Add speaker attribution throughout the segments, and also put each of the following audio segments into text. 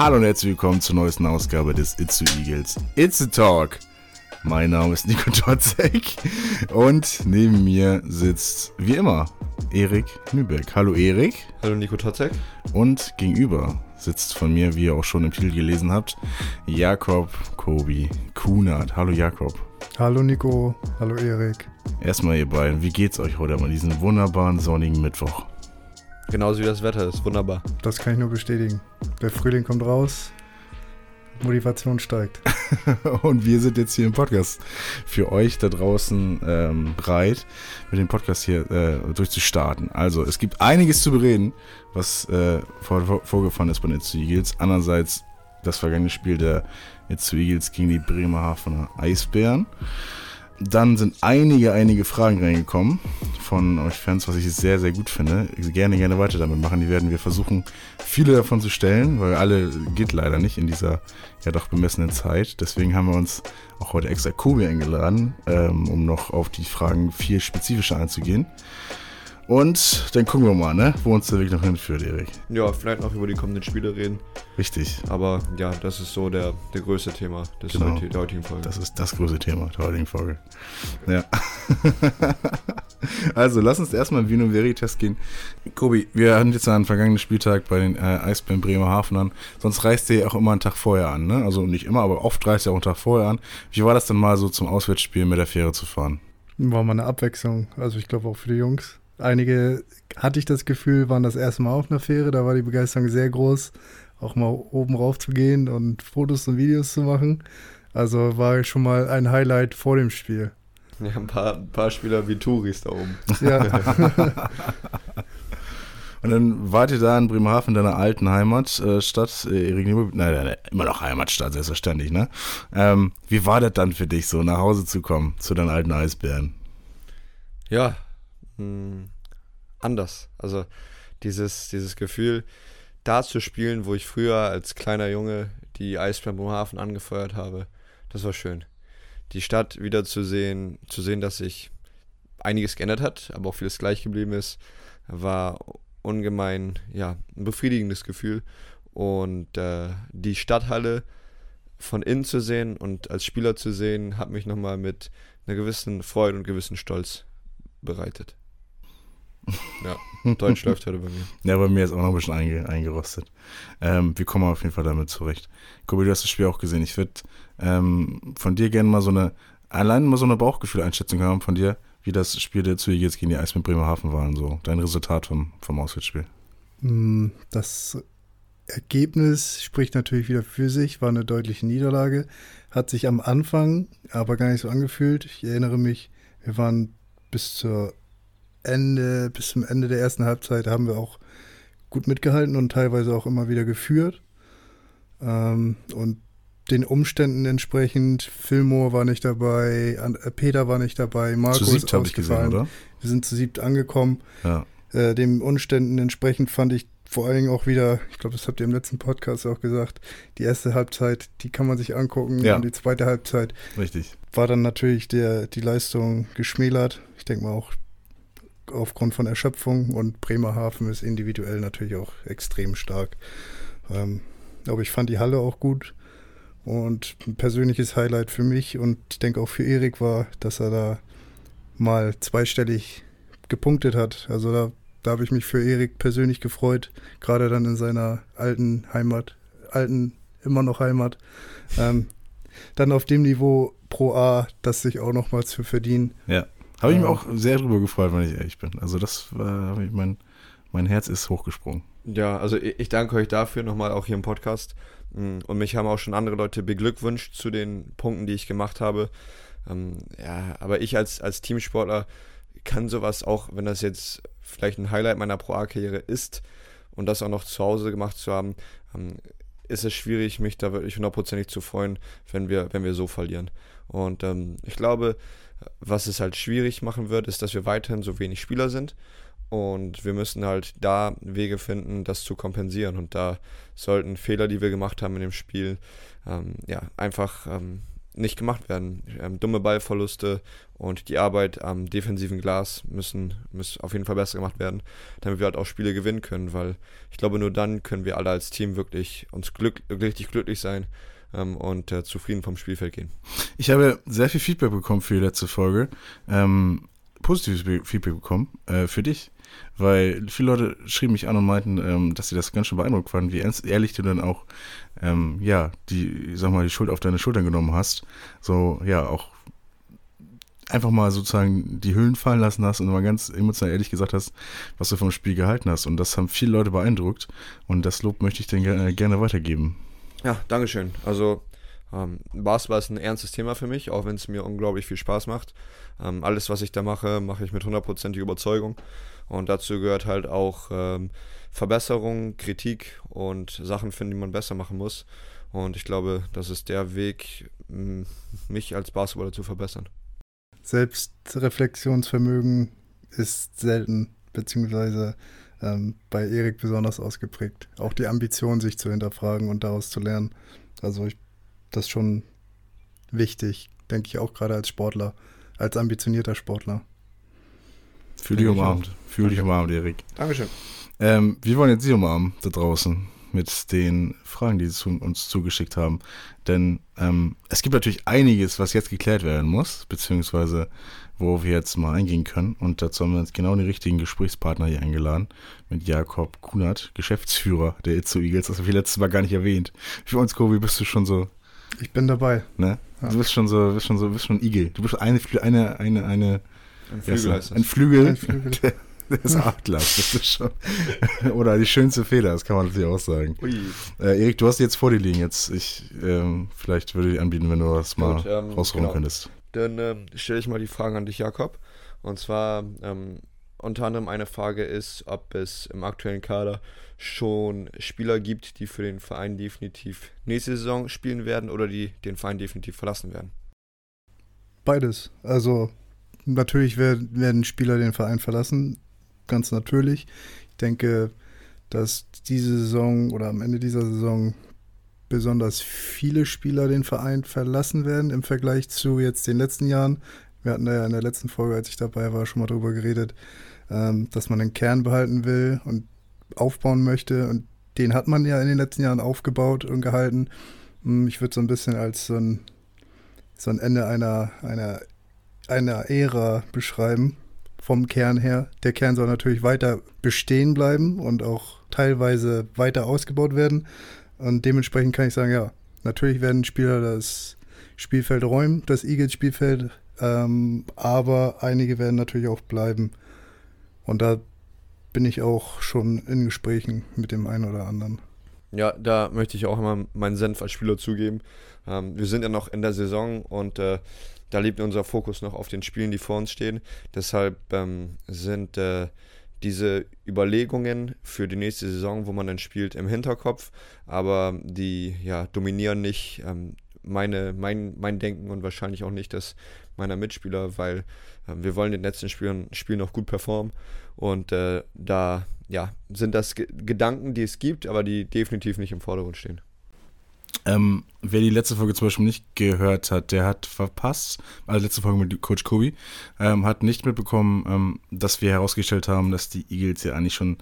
Speaker 1: Hallo und herzlich willkommen zur neuesten Ausgabe des Itzu Eagles. It's a Talk. Mein Name ist Nico Totzek und neben mir sitzt, wie immer, Erik Nübeck. Hallo Erik.
Speaker 2: Hallo Nico Totzek.
Speaker 1: Und gegenüber sitzt von mir, wie ihr auch schon im Titel gelesen habt, Jakob Kobi Kunert. Hallo Jakob.
Speaker 3: Hallo Nico. Hallo Erik.
Speaker 1: Erstmal ihr beiden, wie geht's euch heute an diesem wunderbaren sonnigen Mittwoch?
Speaker 2: Genauso wie das Wetter ist, wunderbar.
Speaker 3: Das kann ich nur bestätigen. Der Frühling kommt raus, Motivation steigt.
Speaker 1: und wir sind jetzt hier im Podcast für euch da draußen ähm, bereit, mit dem Podcast hier äh, durchzustarten. Also, es gibt einiges zu bereden, was äh, vor, vor, vorgefahren ist bei den Eagles. Andererseits das vergangene Spiel der Eagles gegen die Bremerhavener Eisbären. Dann sind einige, einige Fragen reingekommen von euch Fans, was ich sehr, sehr gut finde. Gerne, gerne weiter damit machen. Die werden wir versuchen, viele davon zu stellen, weil alle geht leider nicht in dieser ja doch bemessenen Zeit. Deswegen haben wir uns auch heute extra Kobi eingeladen, ähm, um noch auf die Fragen viel spezifischer einzugehen. Und dann gucken wir mal, ne, wo uns der Weg noch hinführt, Erik.
Speaker 2: Ja, vielleicht noch über die kommenden Spiele reden.
Speaker 1: Richtig.
Speaker 2: Aber ja, das ist so der, der größte Thema des
Speaker 1: Genau.
Speaker 2: heut- der heutigen Folge.
Speaker 1: Das ist das größte Thema der heutigen Folge. Ja. also, lass uns erstmal in Vino Veritas gehen. Kobi, wir hatten jetzt einen vergangenen Spieltag bei den äh, Eisbären Bremerhaven an. Sonst reist ihr ja auch immer einen Tag vorher an, ne? Also nicht immer, aber oft reist ihr auch einen Tag vorher an. Wie war das dann mal so zum Auswärtsspiel mit der Fähre zu fahren?
Speaker 3: War mal eine Abwechslung. Also ich glaube auch für die Jungs. Einige hatte ich das Gefühl, waren das erste Mal auf einer Fähre. Da war die Begeisterung sehr groß, auch mal oben rauf zu gehen und Fotos und Videos zu machen. Also war schon mal ein Highlight vor dem Spiel.
Speaker 2: ja, ein paar, ein paar Spieler wie Touris da oben.
Speaker 3: Ja,
Speaker 1: Und dann wart ihr da in Bremerhaven, deiner alten Heimatstadt, äh, Erik Niebuhr- nein, nein, nein, immer noch Heimatstadt, selbstverständlich, ne? Ähm, wie war das dann für dich, so nach Hause zu kommen, zu deinen alten Eisbären?
Speaker 2: Ja, mh, anders. Also dieses, dieses Gefühl, da zu spielen, wo ich früher als kleiner Junge die Eisbären Bremerhaven angefeuert habe, das war schön. Die Stadt wieder zu sehen, zu sehen, dass sich einiges geändert hat, aber auch vieles gleich geblieben ist, war ungemein, ja, ein befriedigendes Gefühl. Und äh, die Stadthalle von innen zu sehen und als Spieler zu sehen, hat mich nochmal mit einer gewissen Freude und gewissen Stolz bereitet. Ja, Deutsch läuft heute bei mir.
Speaker 1: Ja, bei mir ist auch noch ein bisschen einge eingerostet. Ähm, wir kommen auf jeden Fall damit zurecht. Kobi, du hast das Spiel auch gesehen. Ich würde ähm, von dir gerne mal so eine, allein mal so eine Bauchgefühl-Einschätzung haben von dir, wie das Spiel der zu jetzt gegen die Eis mit Bremerhaven war und so. Dein Resultat vom, vom Auswärtsspiel.
Speaker 3: Mm, das Ergebnis spricht natürlich wieder für sich, war eine deutliche Niederlage. Hat sich am Anfang aber gar nicht so angefühlt. Ich erinnere mich, wir waren bis zur Ende, bis zum Ende der ersten Halbzeit haben wir auch gut mitgehalten und teilweise auch immer wieder geführt. Ähm, und den Umständen entsprechend, Fillmore war nicht dabei, äh, Peter war nicht dabei, Marco
Speaker 1: zu
Speaker 3: ist
Speaker 1: siebt gesehen,
Speaker 3: ausgefallen.
Speaker 1: oder?
Speaker 3: Wir sind zu siebt angekommen
Speaker 1: Ja.
Speaker 3: äh, den Umständen entsprechend fand ich vor allen Dingen auch wieder, ich glaube, das habt ihr im letzten Podcast auch gesagt, die erste Halbzeit, die kann man sich angucken
Speaker 1: Ja.
Speaker 3: und die zweite Halbzeit
Speaker 1: Richtig.
Speaker 3: war dann natürlich der, die Leistung geschmälert. Ich denke mal auch aufgrund von Erschöpfung und Bremerhaven ist individuell natürlich auch extrem stark. Ähm, aber ich fand die Halle auch gut und ein persönliches Highlight für mich und ich denke auch für Erik war, dass er da mal zweistellig gepunktet hat. Also da, da habe ich mich für Erik persönlich gefreut, gerade dann in seiner alten Heimat, alten, immer noch Heimat. Ähm, dann auf dem Niveau Pro A, das sich auch nochmals für verdienen.
Speaker 1: Ja. Habe ich mich
Speaker 3: Ja.
Speaker 1: auch sehr drüber gefreut, wenn ich ehrlich bin. Also das war, ich, mein, mein Herz ist hochgesprungen.
Speaker 2: Ja, also ich danke euch dafür nochmal auch hier im Podcast. Mm, Und mich haben auch schon andere Leute beglückwünscht zu den Punkten, die ich gemacht habe. Ähm, Ja, aber ich als, als Teamsportler kann sowas auch, wenn das jetzt vielleicht ein Highlight meiner Pro A-Karriere ist und das auch noch zu Hause gemacht zu haben, ähm, ist es schwierig, mich da wirklich hundertprozentig zu freuen, wenn wir, wenn wir so verlieren. Und ähm, ich glaube, was es halt schwierig machen wird, ist, dass wir weiterhin so wenig Spieler sind. Und wir müssen halt da Wege finden, das zu kompensieren. Und da sollten Fehler, die wir gemacht haben in dem Spiel, ähm, ja, einfach ähm, nicht gemacht werden. Ähm, dumme Ballverluste und die Arbeit am defensiven Glas müssen, müssen auf jeden Fall besser gemacht werden, damit wir halt auch Spiele gewinnen können, weil ich glaube, nur dann können wir alle als Team wirklich uns glück, richtig glücklich sein ähm, und äh, zufrieden vom Spielfeld gehen.
Speaker 1: Ich habe sehr viel Feedback bekommen für die letzte Folge. Ähm, positives Feedback bekommen äh, für dich. Weil viele Leute schrieben mich an und meinten, ähm, dass sie das ganz schön beeindruckt fanden, wie ehrlich du dann auch, ähm, ja, die, sag mal, die Schuld auf deine Schultern genommen hast. So, ja, auch einfach mal sozusagen die Hüllen fallen lassen hast und mal ganz emotional ehrlich gesagt hast, was du vom Spiel gehalten hast. Und das haben viele Leute beeindruckt. Und das Lob möchte ich dir gerne, gerne weitergeben.
Speaker 2: Ja, Dankeschön. Also ähm, Basketball ist ein ernstes Thema für mich, auch wenn es mir unglaublich viel Spaß macht. Ähm, alles, was ich da mache, mache ich mit hundertprozentiger Überzeugung. Und dazu gehört halt auch ähm, Verbesserung, Kritik und Sachen finden, die man besser machen muss. Und ich glaube, das ist der Weg, mich als Basketballer zu verbessern.
Speaker 3: Selbstreflexionsvermögen ist selten, beziehungsweise ähm, bei Erik besonders ausgeprägt. Auch die Ambition, sich zu hinterfragen und daraus zu lernen. Also ich, das ist schon wichtig, denke ich auch gerade als Sportler, als ambitionierter Sportler.
Speaker 1: Fühl dich umarmt. Fühl dich umarmt, Erik.
Speaker 2: Dankeschön.
Speaker 1: Ähm, wir wollen jetzt Sie umarmen da draußen mit den Fragen, die Sie uns zugeschickt haben. Denn ähm, es gibt natürlich einiges, was jetzt geklärt werden muss, beziehungsweise wo wir jetzt mal eingehen können. Und dazu haben wir uns genau den richtigen Gesprächspartner hier eingeladen, mit Jakob Kunert, Geschäftsführer der Itzo Eagles. Das habe ich letztes Mal gar nicht erwähnt. Für uns, Kobi, bist du schon so.
Speaker 3: Ich bin dabei.
Speaker 1: Ne? Ja. Du bist schon so, bist schon so, bist schon Igel. Du bist eine, eine, eine, eine
Speaker 2: ein Flügel heißt
Speaker 1: das. Ein Flügel, ein Flügel. des Adlers. Das ist schon. Oder die schönste Feder, das kann man natürlich auch sagen. Äh, Erik, du hast jetzt vor dir liegen. Jetzt, ich, ähm, vielleicht würde ich anbieten, wenn du das mal Gut, ähm, rausholen genau. könntest.
Speaker 2: Dann ähm, stelle ich mal die Frage an dich, Jakob. Und zwar, ähm, unter anderem eine Frage ist, ob es im aktuellen Kader schon Spieler gibt, die für den Verein definitiv nächste Saison spielen werden oder die den Verein definitiv verlassen werden.
Speaker 3: Beides. Also natürlich werden Spieler den Verein verlassen, ganz natürlich. Ich denke, dass diese Saison oder am Ende dieser Saison besonders viele Spieler den Verein verlassen werden im Vergleich zu jetzt den letzten Jahren. Wir hatten ja in der letzten Folge, als ich dabei war, schon mal darüber geredet, ähm, dass man den Kern behalten will und aufbauen möchte. Und den hat man ja in den letzten Jahren aufgebaut und gehalten. Hm, ich würde so ein bisschen als so ein, so ein Ende einer, einer einer Ära beschreiben, vom Kern her. Der Kern soll natürlich weiter bestehen bleiben und auch teilweise weiter ausgebaut werden. Und dementsprechend kann ich sagen, ja, natürlich werden Spieler das Spielfeld räumen, das Eagles-Spielfeld, ähm, aber einige werden natürlich auch bleiben. Und da bin ich auch schon in Gesprächen mit dem einen oder anderen.
Speaker 2: Ja, da möchte ich auch immer meinen Senf als Spieler zugeben. Ähm, wir sind ja noch in der Saison und äh, da liegt unser Fokus noch auf den Spielen, die vor uns stehen. Deshalb ähm, sind äh, diese Überlegungen für die nächste Saison, wo man dann spielt, im Hinterkopf, aber die ja, dominieren nicht ähm, meine, mein, mein Denken und wahrscheinlich auch nicht das meiner Mitspieler, weil äh, wir wollen in den letzten Spielen, Spielen noch gut performen und äh, da ja, sind das G Gedanken, die es gibt, aber die definitiv nicht im Vordergrund stehen.
Speaker 1: Ähm, wer die letzte Folge zum Beispiel nicht gehört hat, der hat verpasst, also letzte Folge mit Coach Kobi, ähm, hat nicht mitbekommen, ähm, dass wir herausgestellt haben, dass die Eagles ja eigentlich schon,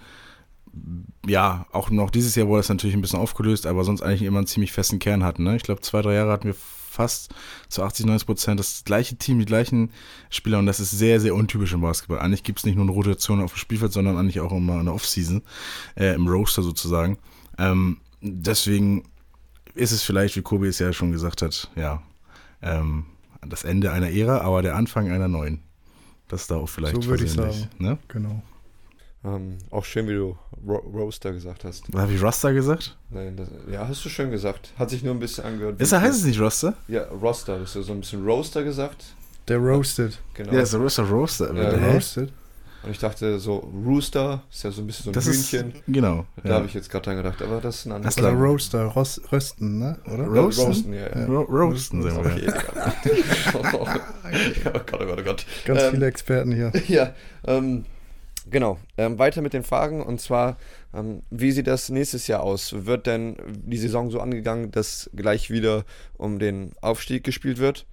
Speaker 1: ja, auch noch dieses Jahr wurde das natürlich ein bisschen aufgelöst, aber sonst eigentlich immer einen ziemlich festen Kern hatten. Ne? Ich glaube, zwei, drei Jahre hatten wir fast zu 80, 90 Prozent das gleiche Team, die gleichen Spieler und das ist sehr, sehr untypisch im Basketball. Eigentlich gibt es nicht nur eine Rotation auf dem Spielfeld, sondern eigentlich auch immer eine Offseason, äh, im Roster sozusagen. Ähm, deswegen ist es vielleicht, wie Kobi es ja schon gesagt hat, ja, ähm, das Ende einer Ära, aber der Anfang einer neuen. Das ist da auch vielleicht
Speaker 3: So würde ich sagen. Ne? Genau.
Speaker 2: Ähm, auch schön, wie du Ro Roaster gesagt hast.
Speaker 1: Habe ich Roster gesagt?
Speaker 2: Nein, das, ja, hast du schön gesagt. Hat sich nur ein bisschen angehört.
Speaker 1: Ist, heißt es nicht Roster?
Speaker 2: Ja, Roster. Hast du so ein bisschen Roaster gesagt?
Speaker 3: Der Roasted.
Speaker 1: Genau. Ja, ist der Roaster Roaster.
Speaker 2: Ja, der Roasted. Und ich dachte so, Rooster ist ja so ein bisschen so ein
Speaker 1: das
Speaker 2: Hühnchen.
Speaker 1: Ist, genau.
Speaker 2: Da ja. habe ich jetzt gerade dran gedacht, aber das ist ein anderes.
Speaker 3: Also Roaster, Ros Rösten, ne?
Speaker 1: Oder? Roasten,
Speaker 2: Roasten ja. ja.
Speaker 1: Ro Roasten, sagen wir.
Speaker 2: Okay, oh Gott, oh Gott, oh Gott.
Speaker 3: Ganz ähm, viele Experten hier.
Speaker 2: Ja, ähm, Genau, ähm, weiter mit den Fragen und zwar, ähm, wie sieht das nächstes Jahr aus? Wird denn die Saison so angegangen, dass gleich wieder um den Aufstieg gespielt wird?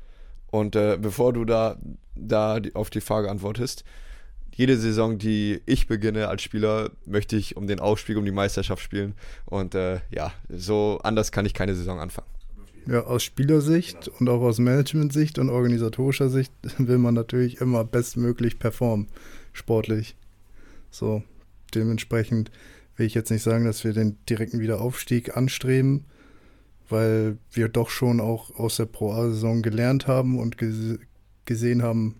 Speaker 2: Und äh, bevor du da, da die, auf die Frage antwortest, jede Saison, die ich beginne als Spieler, möchte ich um den Aufstieg, um die Meisterschaft spielen. Und äh, ja, so anders kann ich keine Saison anfangen.
Speaker 3: Ja, aus Spielersicht und auch aus Managementsicht und organisatorischer Sicht will man natürlich immer bestmöglich performen, sportlich. So, dementsprechend will ich jetzt nicht sagen, dass wir den direkten Wiederaufstieg anstreben, weil wir doch schon auch aus der Pro A-Saison gelernt haben und gesehen haben,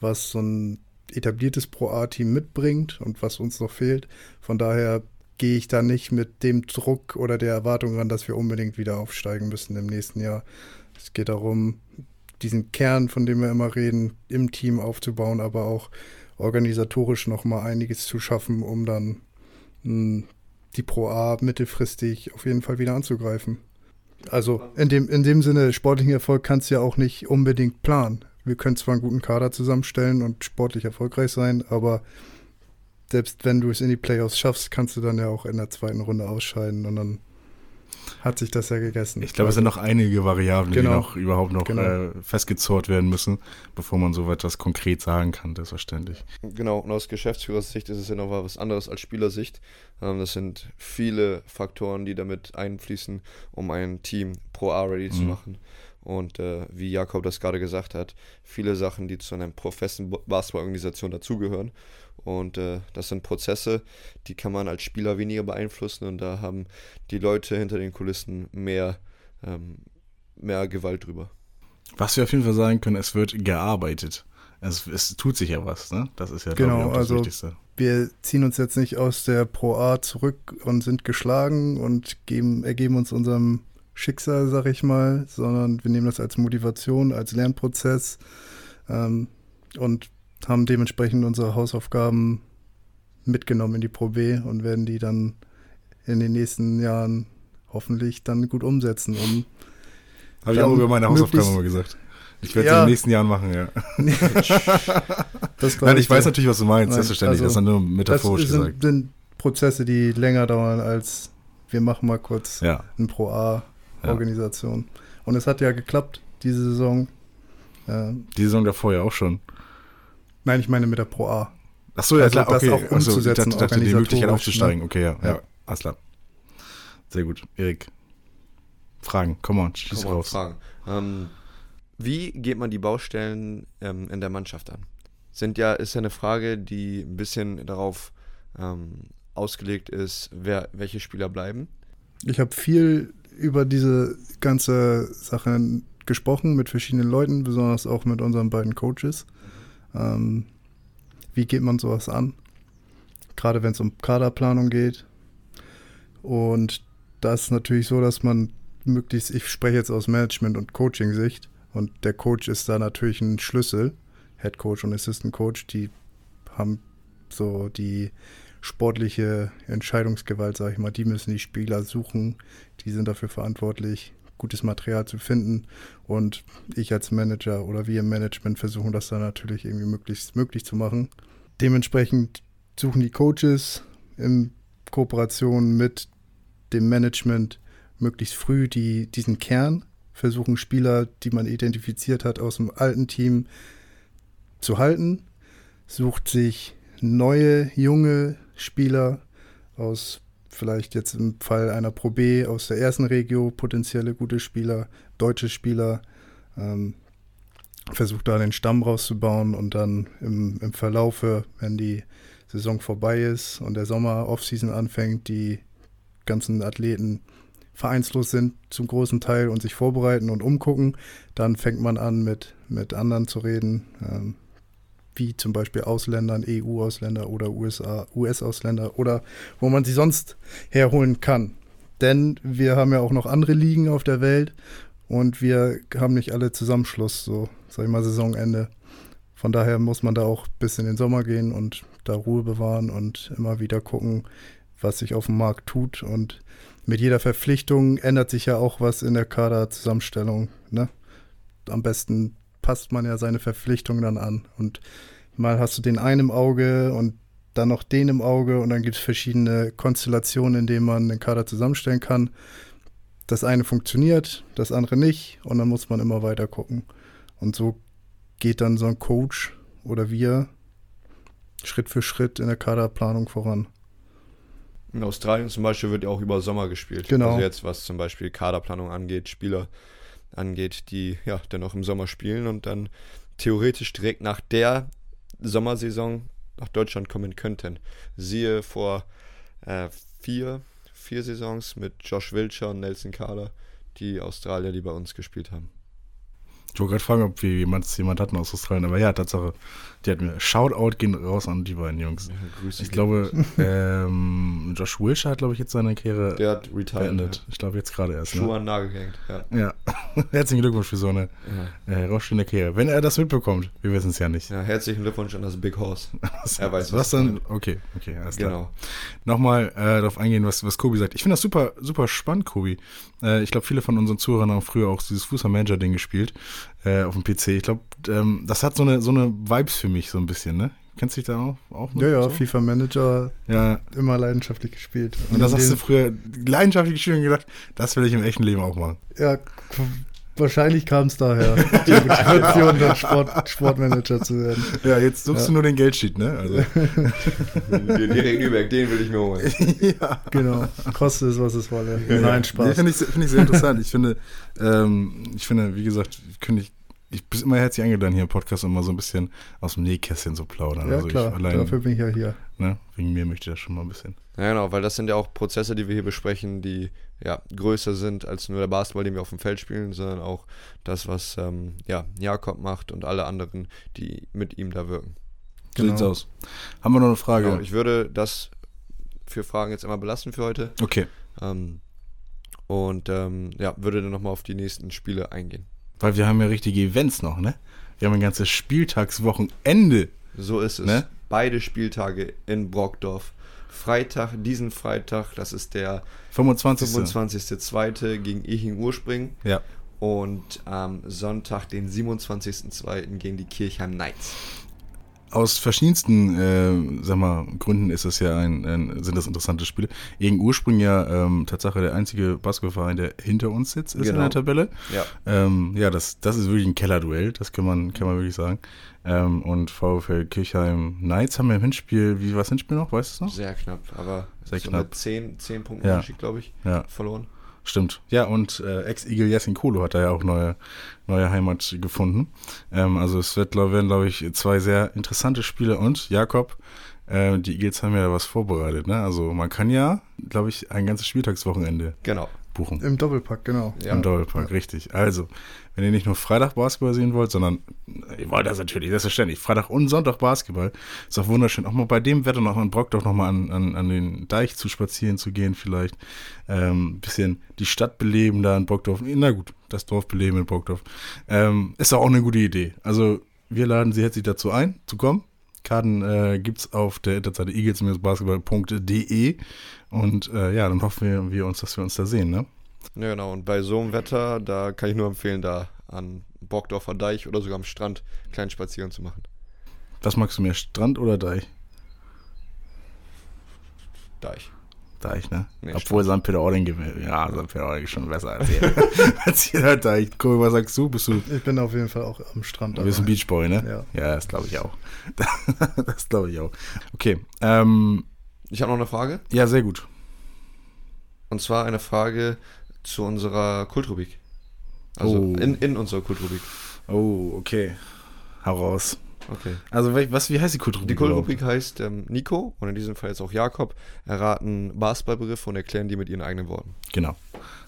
Speaker 3: was so ein etabliertes Pro A-Team mitbringt und was uns noch fehlt. Von daher gehe ich da nicht mit dem Druck oder der Erwartung ran, dass wir unbedingt wieder aufsteigen müssen im nächsten Jahr. Es geht darum, diesen Kern, von dem wir immer reden, im Team aufzubauen, aber auch organisatorisch noch mal einiges zu schaffen, um dann mh, hm, die Pro A mittelfristig auf jeden Fall wieder anzugreifen. Also in dem, in dem Sinne, sportlichen Erfolg kannst du ja auch nicht unbedingt planen. Wir können zwar einen guten Kader zusammenstellen und sportlich erfolgreich sein, aber selbst wenn du es in die Playoffs schaffst, kannst du dann ja auch in der zweiten Runde ausscheiden und dann hat sich das ja gegessen.
Speaker 1: Ich glaube, es sind noch einige Variablen, genau. die noch überhaupt noch genau. äh, festgezurrt werden müssen, bevor man so etwas konkret sagen kann, selbstverständlich.
Speaker 2: Genau, und aus Geschäftsführersicht ist es ja noch was anderes als Spielersicht. Ähm, das sind viele Faktoren, die damit einfließen, um ein Team pro A-ready mhm. zu machen. Und äh, wie Jakob das gerade gesagt hat, viele Sachen, die zu einer professionellen Basketballorganisation dazugehören. Und äh, das sind Prozesse, die kann man als Spieler weniger beeinflussen und da haben die Leute hinter den Kulissen mehr, ähm, mehr Gewalt drüber.
Speaker 1: Was wir auf jeden Fall sagen können, es wird gearbeitet. Es, es tut sich ja was, ne? Das ist ja
Speaker 3: genau, das also Wichtigste. Wir ziehen uns jetzt nicht aus der Pro A zurück und sind geschlagen und geben, ergeben uns unserem Schicksal, sag ich mal, sondern wir nehmen das als Motivation, als Lernprozess ähm, und haben dementsprechend unsere Hausaufgaben mitgenommen in die Pro B und werden die dann in den nächsten Jahren hoffentlich dann gut umsetzen, um
Speaker 1: habe ich auch über meine Hausaufgaben immer gesagt. Ich werde es ja. in den nächsten Jahren machen, ja. Nein, ich, weiß natürlich, was du meinst, Nein, selbstverständlich. Also, das ist nur metaphorisch das sind, gesagt.
Speaker 3: Das sind Prozesse, die länger dauern als wir machen mal kurz ja. ein Pro A-Organisation. Ja. Und es hat ja geklappt, diese Saison.
Speaker 1: Die Saison davor ja auch schon.
Speaker 3: Nein, ich meine mit der Pro A.
Speaker 1: Ach so, ja also klar, okay. Das auch umzusetzen, also, dachte, die Möglichkeit aufzusteigen. Ne? Okay, ja, ja, ja. Alles klar. Sehr gut. Erik, Fragen, come on, schieß come raus. Fragen.
Speaker 2: Ähm, wie geht man die Baustellen ähm, in der Mannschaft an? Sind ja, ist ja eine Frage, die ein bisschen darauf ähm, ausgelegt ist, wer, welche Spieler bleiben.
Speaker 3: Ich habe viel über diese ganze Sache gesprochen mit verschiedenen Leuten, besonders auch mit unseren beiden Coaches. Ähm, wie geht man sowas an? Gerade wenn es um Kaderplanung geht. Und das ist natürlich so, dass man möglichst, ich spreche jetzt aus Management- und Coaching-Sicht, und der Coach ist da natürlich ein Schlüssel. Head Coach und Assistant Coach, die haben so die sportliche Entscheidungsgewalt, sage ich mal. Die müssen die Spieler suchen, die sind dafür verantwortlich, gutes Material zu finden. Und ich als Manager oder wir im Management versuchen das dann natürlich irgendwie möglichst möglich zu machen. Dementsprechend suchen die Coaches in Kooperation mit dem Management möglichst früh die, diesen Kern, versuchen Spieler, die man identifiziert hat, aus dem alten Team zu halten, sucht sich neue, junge Spieler aus vielleicht jetzt im Fall einer Pro B aus der ersten Regio potenzielle gute Spieler, deutsche Spieler, ähm, versucht da den Stamm rauszubauen und dann im, im Verlaufe, wenn die Saison vorbei ist und der Sommer Offseason anfängt, die ganzen Athleten vereinslos sind zum großen Teil und sich vorbereiten und umgucken, dann fängt man an mit, mit anderen zu reden, ähm, wie zum Beispiel Ausländern, EU-Ausländer oder USA, US-Ausländer oder wo man sie sonst herholen kann. Denn wir haben ja auch noch andere Ligen auf der Welt und wir haben nicht alle Zusammenschluss, so sag ich mal Saisonende. Von daher muss man da auch bis in den Sommer gehen und da Ruhe bewahren und immer wieder gucken, was sich auf dem Markt tut. Und mit jeder Verpflichtung ändert sich ja auch was in der Kaderzusammenstellung. Ne? Am besten passt man ja seine Verpflichtung dann an. Und mal hast du den einen im Auge und dann noch den im Auge und dann gibt es verschiedene Konstellationen, in denen man den Kader zusammenstellen kann. Das eine funktioniert, das andere nicht und dann muss man immer weiter gucken. Und so geht dann so ein Coach oder wir Schritt für Schritt in der Kaderplanung voran.
Speaker 2: In Australien zum Beispiel wird ja auch über Sommer gespielt.
Speaker 3: Genau.
Speaker 2: Also jetzt, was zum Beispiel Kaderplanung angeht, Spieler angeht, die ja dann auch im Sommer spielen und dann theoretisch direkt nach der Sommersaison nach Deutschland kommen könnten. Siehe vor äh, vier, vier Saisons mit Josh Wilcher und Nelson Kader, die Australier, die bei uns gespielt haben.
Speaker 1: Ich wollte gerade fragen, ob wir jemand, jemand hatten aus Australien, aber ja, Tatsache, die hatten mir. Shoutout gehen raus an die beiden Jungs.
Speaker 2: Ja, Grüße
Speaker 1: Ich glaube, ähm, Josh Wilshire hat, glaube ich, jetzt seine Karriere
Speaker 2: der hat retired.
Speaker 1: beendet.
Speaker 2: Ja.
Speaker 1: Ich glaube, jetzt gerade erst.
Speaker 2: Schuhe
Speaker 1: Ne?
Speaker 2: an Nagel gehängt. Ja.
Speaker 1: Ja, herzlichen Glückwunsch für so eine
Speaker 2: Ja.
Speaker 1: äh, herausstehende Karriere. Wenn er das mitbekommt, wir wissen es ja nicht.
Speaker 2: ja, herzlichen Glückwunsch an das Big Horse. er weiß,
Speaker 1: was
Speaker 2: was
Speaker 1: dann? Okay, okay, alles klar.
Speaker 2: Genau.
Speaker 1: Nochmal äh, darauf eingehen, was, was Kobi sagt. Ich finde das super, super spannend, Kobi. Äh, ich glaube, viele von unseren Zuhörern haben früher auch dieses Fußball-Manager-Ding gespielt äh, auf dem PC. Ich glaube, ähm, das hat so eine, so eine Vibes für mich so ein bisschen, ne? Kennst du dich da auch? auch
Speaker 3: Ja, ja,
Speaker 1: so?
Speaker 3: FIFA Manager
Speaker 1: Ja,
Speaker 3: immer leidenschaftlich gespielt.
Speaker 1: und das
Speaker 3: in
Speaker 1: hast du früher leidenschaftlich gespielt und gedacht, das will ich im echten Leben auch machen.
Speaker 3: Ja, wahrscheinlich kam es daher, die Motivation, dann Sport, Sportmanager zu werden.
Speaker 1: Ja, jetzt suchst
Speaker 3: Ja.
Speaker 1: du nur den Geldsheet, ne? Also,
Speaker 2: Den direkt Lübeck, den will ich mir holen.
Speaker 1: ja.
Speaker 3: Genau, kostet es, was es wolle. Nein,
Speaker 1: Nee,
Speaker 3: Spaß.
Speaker 1: finde ich, finde ich sehr interessant. Ich finde, ähm, ich finde, wie gesagt, könnte ich, ich bin immer herzlich eingeladen hier im Podcast, mal so ein bisschen aus dem Nähkästchen zu plaudern.
Speaker 3: Ja,
Speaker 1: also
Speaker 3: klar,
Speaker 1: ich allein,
Speaker 3: dafür bin ich ja hier.
Speaker 1: ne, wegen mir möchte ich das schon mal ein bisschen.
Speaker 2: Ja, genau, weil das sind ja auch Prozesse, die wir hier besprechen, die ja größer sind als nur der Basketball, den wir auf dem Feld spielen, sondern auch das, was ähm, ja, Jakob macht und alle anderen, die mit ihm da wirken.
Speaker 1: So
Speaker 3: Genau.
Speaker 1: sieht's aus. Haben wir noch eine Frage?
Speaker 2: Genau, ich würde das für Fragen jetzt einmal belassen für heute.
Speaker 1: okay.
Speaker 2: Ähm, und ähm, ja, würde dann nochmal auf die nächsten Spiele eingehen.
Speaker 1: Weil wir haben ja richtige Events noch, ne? Wir haben ein ganzes Spieltagswochenende.
Speaker 2: So ist es.
Speaker 1: Ne?
Speaker 2: Beide Spieltage in Brockdorf. Freitag, diesen Freitag, das ist der
Speaker 1: 25.
Speaker 2: 25.02. gegen Iching Urspring.
Speaker 1: Ja.
Speaker 2: Und am Sonntag, den 27.02. gegen die Kirchheim Knights.
Speaker 1: Aus verschiedensten, äh, sag mal, Gründen ist das ja ein, ein, sind das interessante Spiele. Gegen Ursprung ja ähm, Tatsache der einzige Basketballverein, der hinter uns sitzt, ist in
Speaker 2: Genau.
Speaker 1: der Tabelle.
Speaker 2: Ja.
Speaker 1: Ähm, ja, das, das ist wirklich ein Kellerduell, das kann man, kann man wirklich sagen. Ähm, und VfL Kirchheim Knights haben wir im Hinspiel, wie war das Hinspiel noch, weißt du es noch?
Speaker 2: Sehr knapp, aber
Speaker 1: Sehr knapp.
Speaker 2: mit 10, 10 Punkten
Speaker 1: Ja.
Speaker 2: Glaube ich,
Speaker 1: Ja,
Speaker 2: verloren.
Speaker 1: Stimmt. Ja, und äh, Ex-Igel Yassin Kolo hat da ja auch neue, neue Heimat gefunden. Ähm, also es wird, glaub, werden, glaube ich, zwei sehr interessante Spiele. Und Jakob, äh, die Eagles haben ja was vorbereitet. Ne? Also man kann ja, glaube ich, ein ganzes Spieltagswochenende
Speaker 2: Genau.
Speaker 1: buchen.
Speaker 3: Im Doppelpack, genau.
Speaker 2: Ja.
Speaker 1: Im Doppelpack, richtig. Also, wenn ihr nicht nur Freitag Basketball sehen wollt, sondern ihr wollt das natürlich, selbstverständlich. Freitag und Sonntag Basketball. Ist auch wunderschön. Auch mal bei dem Wetter noch in Brockdorf noch mal an, an, an den Deich zu spazieren zu gehen, vielleicht. Ähm, bisschen die Stadt beleben da in Brockdorf. Na gut, das Dorf beleben in Brockdorf. Ähm, ist auch eine gute Idee. Also, wir laden Sie herzlich dazu ein, zu kommen. Karten äh, gibt es auf der Internetseite eagles-basketball.de und äh, ja, dann hoffen wir, wir uns, dass wir uns da sehen, ne?
Speaker 2: Ja, genau. Und bei so einem Wetter, da kann ich nur empfehlen, da an Brockdorfer Deich oder sogar am Strand einen kleinen Spaziergang zu machen.
Speaker 1: Was magst du mehr, Strand oder Deich?
Speaker 2: Deich.
Speaker 1: Deich, ne?
Speaker 2: Nee,
Speaker 1: Obwohl St. Peter-Ording gewinnt. Ja, St. Peter-Ording ist schon besser als jeder. als jeder Deich. Guck, was sagst du? Bist du,
Speaker 3: Ich bin auf jeden Fall auch am Strand.
Speaker 1: du bist ein. Beachboy, ne?
Speaker 3: Ja.
Speaker 1: Ja, das glaube ich auch. das glaube ich auch. Okay. Ähm,
Speaker 2: Ich habe noch eine Frage.
Speaker 1: ja, sehr gut.
Speaker 2: Und zwar eine Frage zu unserer Kultrubrik. Also
Speaker 1: Oh.
Speaker 2: in, in unserer Kultrubrik.
Speaker 1: Oh, okay. Hau raus.
Speaker 2: Okay.
Speaker 1: Also, was, wie heißt die Kultrubrik?
Speaker 2: Die Kultrubrik heißt ähm, Nico und in diesem Fall jetzt auch Jakob erraten Basketballbegriffe und erklären die mit ihren eigenen Worten.
Speaker 1: Genau.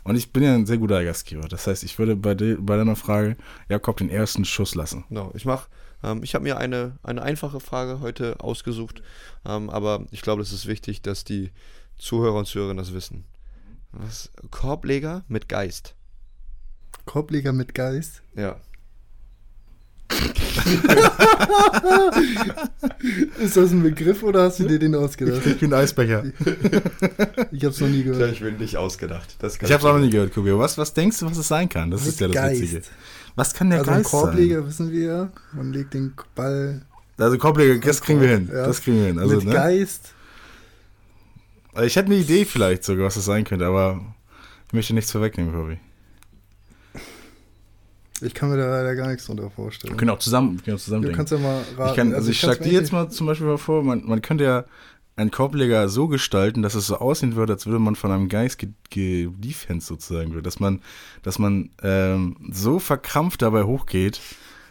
Speaker 1: Und ich bin ja ein sehr guter Gastgeber. Das heißt, ich würde bei, de, bei deiner Frage Jakob den ersten Schuss lassen.
Speaker 2: Genau, ich mach, ähm, ich habe mir eine, eine einfache Frage heute ausgesucht, ähm, aber ich glaube, es ist wichtig, dass die Zuhörer und Zuhörerinnen das wissen. Was? Korbleger mit Geist.
Speaker 3: Korbleger mit Geist.
Speaker 2: Ja.
Speaker 3: Ist das ein Begriff oder hast du dir den ausgedacht?
Speaker 1: Ich bin Eisbecher.
Speaker 3: Ich hab's noch nie gehört.
Speaker 2: ich bin nicht ausgedacht. Das
Speaker 1: Ich habe es auch noch nie gehört, Kubio. Was, was denkst du, was es sein kann? Das ist ja
Speaker 3: Mit
Speaker 1: das
Speaker 3: Geist.
Speaker 1: Witzige. Was kann der
Speaker 3: Also ein
Speaker 1: Geist sein?
Speaker 3: Korbleger wissen wir, man legt den Ball
Speaker 1: Also Korbleger, das kriegen wir hin.
Speaker 3: Ja.
Speaker 1: Das kriegen wir hin. Also,
Speaker 3: Mit
Speaker 1: ne?
Speaker 3: Geist.
Speaker 1: Ich hätte eine Idee vielleicht sogar, was das sein könnte, aber ich möchte nichts vorwegnehmen, Kobi.
Speaker 3: Ich kann mir da leider gar nichts drunter vorstellen.
Speaker 1: Wir können auch zusammen, wir können auch zusammen
Speaker 3: Du
Speaker 1: denken.
Speaker 3: kannst ja mal raten.
Speaker 1: Ich kann, also ich
Speaker 3: kann's
Speaker 1: schlag
Speaker 3: mir
Speaker 1: dir jetzt mal zum Beispiel mal vor, man, man könnte ja einen Korbleger so gestalten, dass es so aussehen würde, als würde man von einem Geist ge- gedefenst sozusagen wird. Dass man, dass man ähm, so verkrampft dabei hochgeht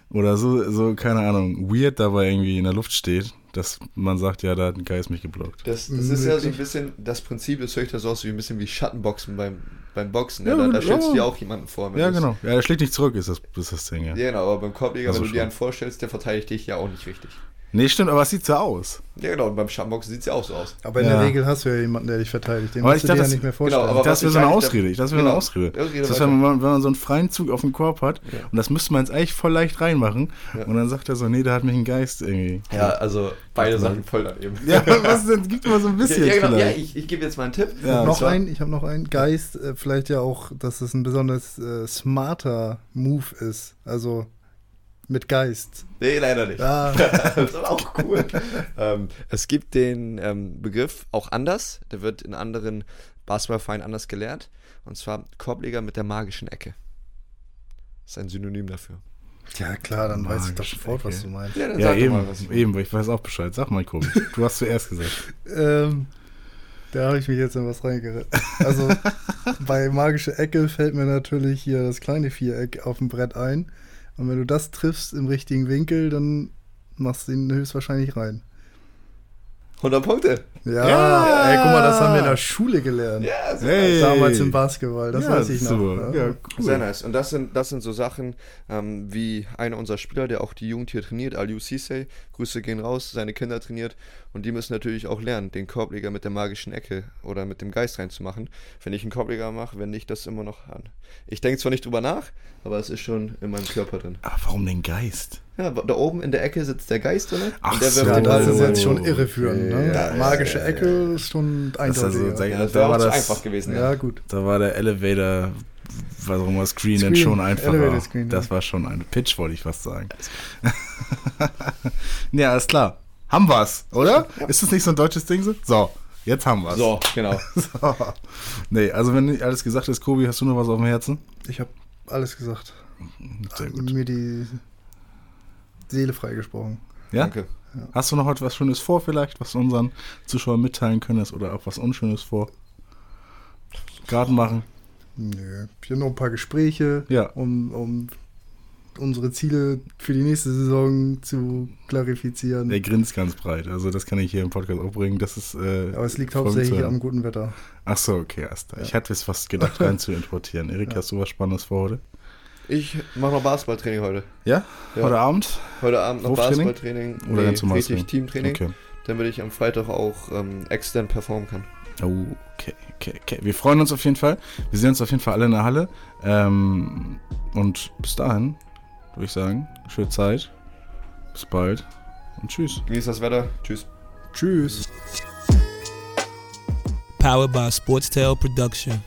Speaker 1: oder so, so, keine Ahnung, weird dabei irgendwie in der Luft steht, dass man sagt, ja, da hat ein Geist mich geblockt.
Speaker 2: Das, das ist ja so ein bisschen, das Prinzip ist höchstens so aus wie ein bisschen wie Schattenboxen beim, beim Boxen.
Speaker 1: Ja,
Speaker 2: Ja, da, da
Speaker 1: ja.
Speaker 2: stellst du dir auch jemanden vor.
Speaker 1: Ja, genau. Ja, er schlägt nicht zurück, ist das, ist das Ding, ja.
Speaker 2: Genau, aber beim Korbleger,
Speaker 1: Also
Speaker 2: wenn du dir
Speaker 1: schon.
Speaker 2: einen vorstellst, der verteidigt dich ja auch nicht richtig.
Speaker 1: Nee, stimmt, aber es sieht so aus.
Speaker 2: Ja, genau, und beim Schattenboxen sieht es ja auch so aus.
Speaker 3: Aber in
Speaker 1: Ja.
Speaker 3: der Regel hast du ja jemanden, der dich verteidigt. Den
Speaker 1: Aber ich
Speaker 3: du
Speaker 1: dachte,
Speaker 3: dir ja
Speaker 1: das-
Speaker 3: nicht mehr vorstellen.
Speaker 2: Genau, aber
Speaker 1: das wäre so eine
Speaker 2: eigentlich
Speaker 1: Ausrede. Das wäre
Speaker 2: genau.
Speaker 1: eine Ausrede. Das ist, wenn man, wenn man so einen freien Zug auf dem Korb hat
Speaker 2: Ja.
Speaker 1: und das müsste man jetzt eigentlich voll leicht reinmachen
Speaker 2: Ja.
Speaker 1: und dann sagt er so, nee, da hat mich ein Geist irgendwie.
Speaker 2: Ja, also beide
Speaker 1: Ja.
Speaker 2: Sachen voll daneben.
Speaker 1: Ja, was denn? Gib mir mal so ein bisschen
Speaker 2: ja, genau, ja, ich, ich gebe jetzt mal einen Tipp.
Speaker 1: Ja.
Speaker 3: Noch
Speaker 2: zwar-
Speaker 3: ein, ich habe noch einen Geist, äh, vielleicht ja auch, dass es ein besonders äh, smarter Move ist. Also mit Geist.
Speaker 2: Nee, leider nicht.
Speaker 3: Ja,
Speaker 2: das ist aber auch cool. ähm, es gibt den ähm, Begriff auch anders. Der wird in anderen Basketballvereinen anders gelehrt. Und zwar Korbleger mit der magischen Ecke. Das ist ein Synonym dafür.
Speaker 3: ja klar, dann weiß ich doch sofort, was
Speaker 1: Ecke.
Speaker 3: du meinst.
Speaker 2: Ja, dann
Speaker 1: Ja, eben,
Speaker 2: mal was. ich
Speaker 1: eben, weil ich weiß auch Bescheid. Sag mal, Kobi. Du hast zuerst gesagt.
Speaker 3: Ähm, da habe ich mich jetzt in was reingeritten. Also bei magische Ecke fällt mir natürlich hier das kleine Viereck auf dem Brett ein. Und wenn du das triffst im richtigen Winkel, dann machst du ihn höchstwahrscheinlich rein.
Speaker 2: 100 Punkte.
Speaker 3: Ja,
Speaker 1: Ja.
Speaker 3: ey, guck mal, das haben wir in der Schule gelernt.
Speaker 2: Ja, sehr
Speaker 1: Hey.
Speaker 3: Damals im Basketball, das
Speaker 1: ja,
Speaker 3: weiß ich noch.
Speaker 1: super.
Speaker 3: Ja.
Speaker 1: Ja,
Speaker 2: Sehr
Speaker 1: cool.
Speaker 2: nice. Und das sind, das sind so Sachen, ähm, wie einer unserer Spieler, der auch die Jugend hier trainiert, Aliou Cisse, Grüße gehen raus, seine Kinder trainiert. Und die müssen natürlich auch lernen, den Korbleger mit der magischen Ecke oder mit dem Geist reinzumachen. Wenn ich einen Korbleger mache, wende ich das immer noch an. Ich denke zwar nicht drüber nach, aber es ist schon in meinem Körper drin.
Speaker 1: Aber warum den Geist?
Speaker 2: Ja, da oben in der Ecke sitzt der Geist drin.
Speaker 1: Ach
Speaker 2: und der
Speaker 1: so.
Speaker 2: wirft
Speaker 3: Ja,
Speaker 2: den
Speaker 3: das
Speaker 2: Ball
Speaker 3: ist jetzt schon irreführend. Ne?
Speaker 1: Ja, ja,
Speaker 3: Magische
Speaker 2: ja,
Speaker 3: Ecke ist schon
Speaker 1: Das ist also,
Speaker 3: eindeutig.
Speaker 1: sag-
Speaker 2: Ja,
Speaker 1: da, war das,
Speaker 2: einfach gewesen.
Speaker 3: ja, gut.
Speaker 1: da war der Elevator, was auch immer, Screen,
Speaker 3: Screen,
Speaker 1: schon einfacher.
Speaker 3: Elevator Screen,
Speaker 1: das
Speaker 3: ja.
Speaker 1: war schon ein Pitch, wollte ich fast sagen. ja, alles klar. Haben wir's, oder? Ist das nicht so ein deutsches Ding so? So, jetzt haben wir's.
Speaker 2: So, genau.
Speaker 1: So. Nee, also wenn nicht alles gesagt ist, Kobi, hast du noch was auf dem Herzen?
Speaker 3: Ich habe alles gesagt.
Speaker 1: Sehr gut.
Speaker 3: Mir die Seele freigesprochen.
Speaker 1: Ja?
Speaker 2: Danke.
Speaker 1: Hast du noch etwas Schönes vor vielleicht, was du unseren Zuschauern mitteilen könntest oder auch was Unschönes vor? Garten machen?
Speaker 3: Nö. Hier noch ein paar Gespräche,
Speaker 1: Ja.
Speaker 3: um, um unsere Ziele für die nächste Saison zu klarifizieren.
Speaker 1: Der grinst ganz breit, also das kann ich hier im Podcast auch bringen. Das ist, äh,
Speaker 3: Aber es liegt hauptsächlich am guten Wetter.
Speaker 1: Ach so, okay, erst. Ich hatte es fast gedacht, rein zu importieren. Erik, hast du was Spannendes vor heute?
Speaker 2: Ich mache noch Basketballtraining heute.
Speaker 1: Ja?
Speaker 2: Ja.
Speaker 1: Heute Abend?
Speaker 2: Heute Abend noch? Basketballtraining.
Speaker 1: Oder ganz normales
Speaker 2: richtig
Speaker 1: Training?
Speaker 2: Teamtraining.
Speaker 1: Okay.
Speaker 2: Damit ich am Freitag auch ähm, extern performen kann.
Speaker 1: Oh, okay, okay, okay. Wir freuen uns auf jeden Fall. Wir sehen uns auf jeden Fall alle in der Halle. Ähm, und bis dahin würde ich sagen, schöne Zeit. Bis bald und tschüss.
Speaker 2: Genießt das Wetter. Tschüss.
Speaker 3: Tschüss.
Speaker 4: Powered by Sportstail Production.